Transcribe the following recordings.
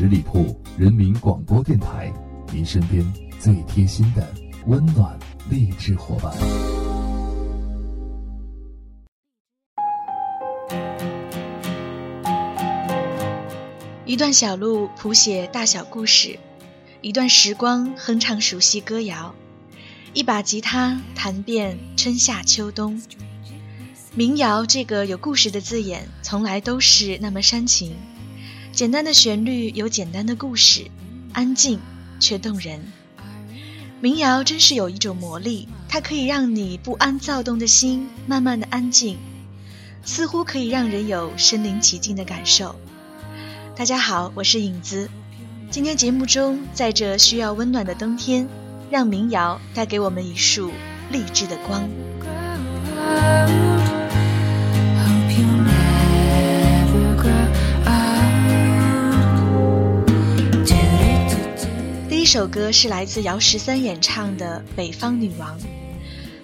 十里铺人民广播电台，您身边最贴心的温暖励志伙伴。一段小路谱写大小故事，一段时光哼唱熟悉歌谣，一把吉他弹遍春夏秋冬。民谣这个有故事的字眼，从来都是那么煽情。简单的旋律有简单的故事，安静却动人。民谣真是有一种魔力，它可以让你不安躁动的心慢慢的安静，似乎可以让人有身临其境的感受。大家好，我是影子。今天节目中，在这需要温暖的冬天，让民谣带给我们一束励志的光。首歌是来自姚十三演唱的《北方女王》，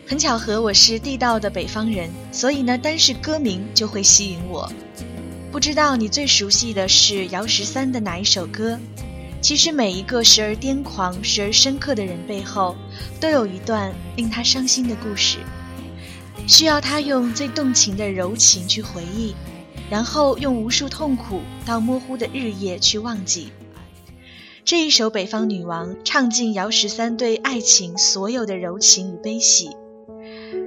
很巧合，我是地道的北方人，所以呢，单是歌名就会吸引我。不知道你最熟悉的是姚十三的哪一首歌？其实每一个时而癫狂、时而深刻的人背后，都有一段令他伤心的故事，需要他用最动情的柔情去回忆，然后用无数痛苦到模糊的日夜去忘记。这一首《北方女王》唱尽姚十三对爱情所有的柔情与悲喜。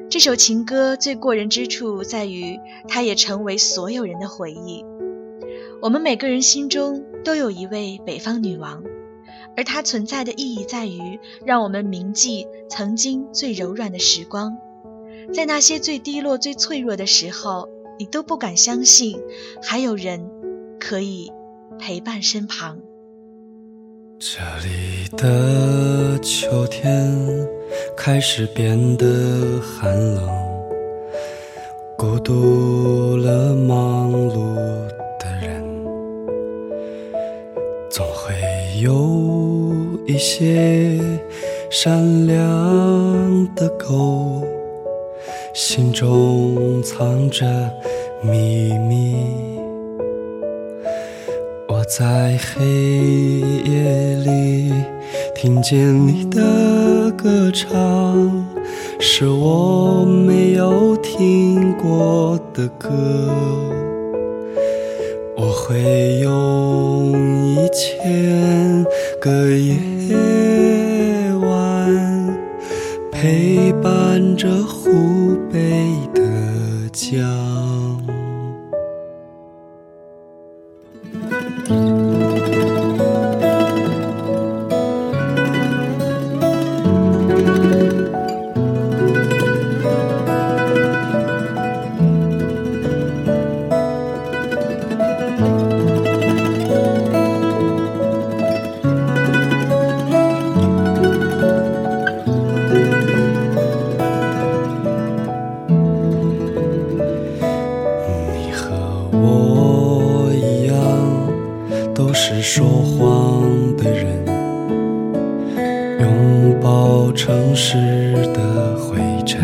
这首情歌最过人之处在于，它也成为所有人的回忆。我们每个人心中都有一位北方女王，而她存在的意义在于，让我们铭记曾经最柔软的时光，在那些最低落、最脆弱的时候，你都不敢相信还有人可以陪伴身旁。这里的秋天开始变得寒冷，孤独了忙碌的人，总会有一些善良的狗，心中藏着秘密。在黑夜里听见你的歌唱，是我没有听过的歌。我会有说谎的人拥抱城市的灰尘，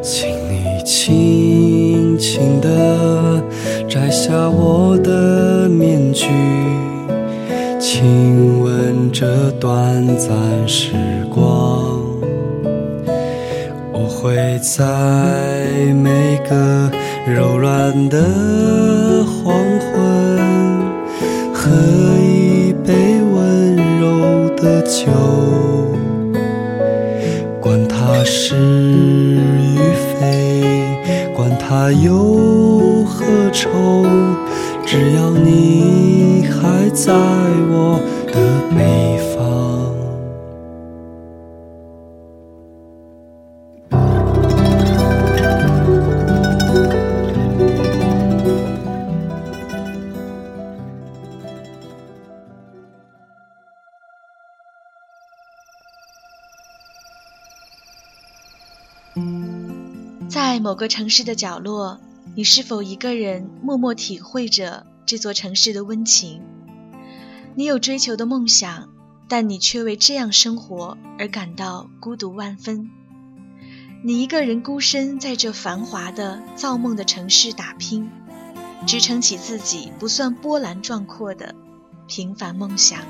请你轻轻的摘下我的面具，亲吻这短暂时光。我会在每个柔软的。忧和愁？只要你还在。某个城市的角落，你是否一个人默默体会着这座城市的温情？你有追求的梦想，但你却为这样生活而感到孤独万分。你一个人孤身在这繁华的造梦的城市打拼，支撑起自己不算波澜壮阔的平凡梦想。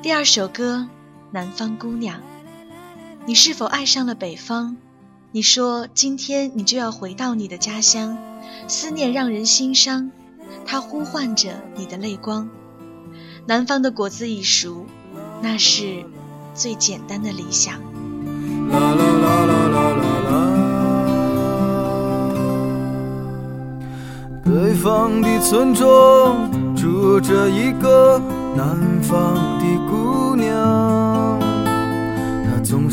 第二首歌《南方姑娘》，你是否爱上了北方？你说今天你就要回到你的家乡，思念让人心伤，它呼唤着你的泪光。南方的果子已熟，那是最简单的理想。啦啦啦啦啦啦啦。北方的村庄住着一个南方的姑娘，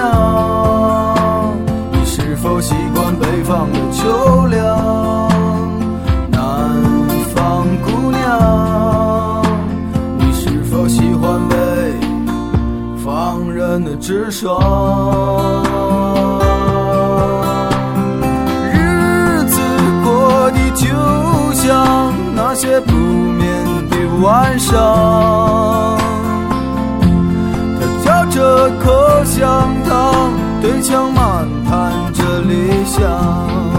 娘，你是否习惯北方的？秋凉，南方姑娘，你是否喜欢北方人的直爽？日子过得就像那些不眠的晚上，他嚼着口香对墙漫谈着理想。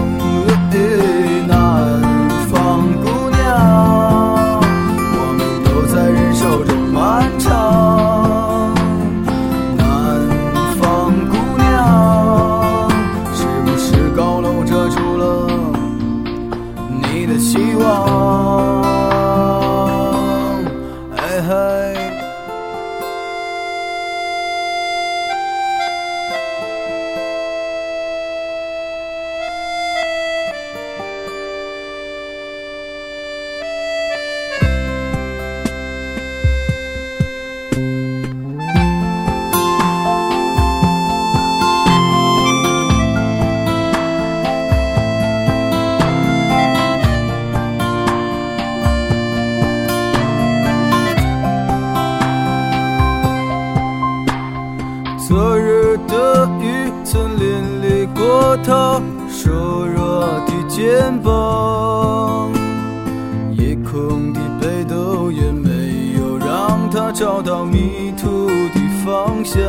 找到迷途的方向，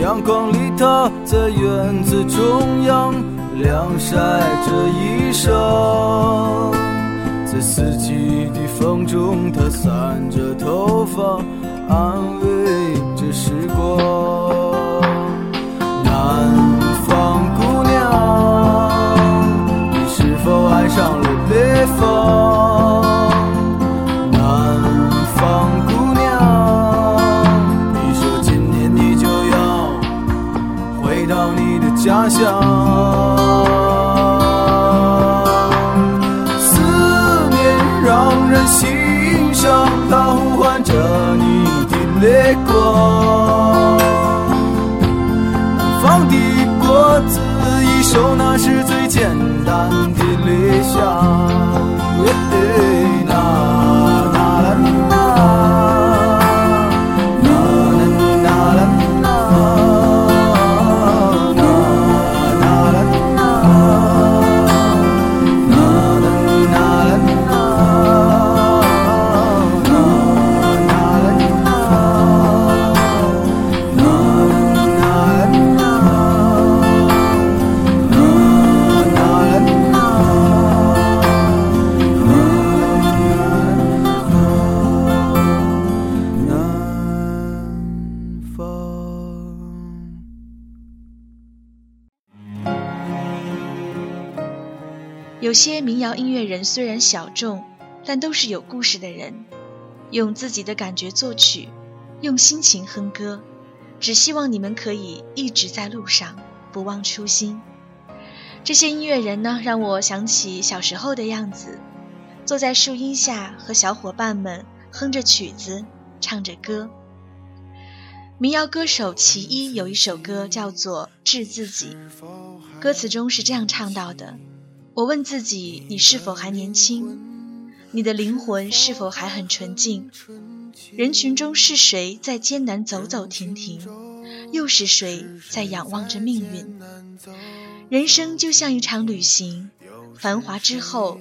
阳光里他在院子中央晾晒着衣裳，在四季的风中他散着头发，安慰着时光。南有些民谣音乐人虽然小众，但都是有故事的人，用自己的感觉作曲，用心情哼歌，只希望你们可以一直在路上，不忘初心。这些音乐人呢，让我想起小时候的样子，坐在树荫下和小伙伴们哼着曲子，唱着歌。民谣歌手其一有一首歌叫做《治自己》，歌词中是这样唱到的。我问自己：你是否还年轻？你的灵魂是否还很纯净？人群中是谁在艰难走走停停？又是谁在仰望着命运？人生就像一场旅行，繁华之后，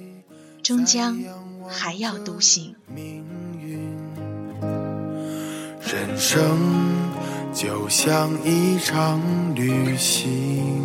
终将还要独行。人生就像一场旅行。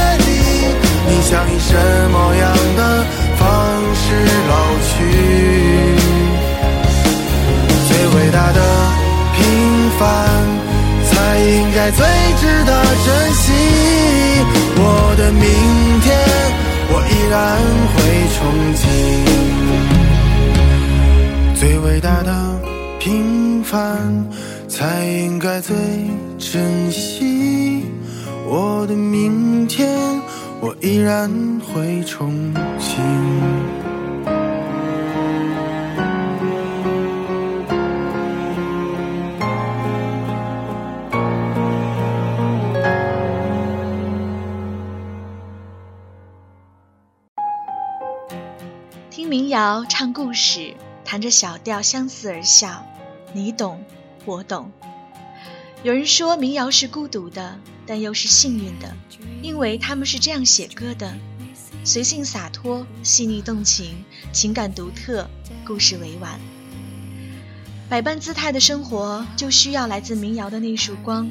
珍惜。我的明天，我依然会憧憬。最伟大的平凡才应该最珍惜。我的明天。我依然会憧憬。唱故事，弹着小调，相思而笑，你懂，我懂。有人说民谣是孤独的，但又是幸运的，因为他们是这样写歌的：随性洒脱、细腻动情、情感独特、故事委婉。百般姿态的生活，就需要来自民谣的那束光，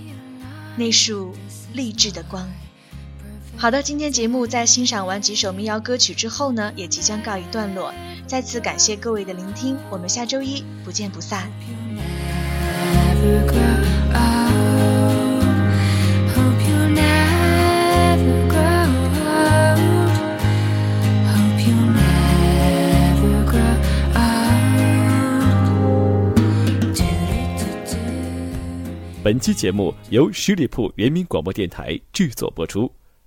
那束励志的光。好的，今天节目在欣赏完几首民谣歌曲之后呢，也即将告一段落。再次感谢各位的聆听，我们下周一不见不散。本期节目由十里铺人民广播电台制作播出。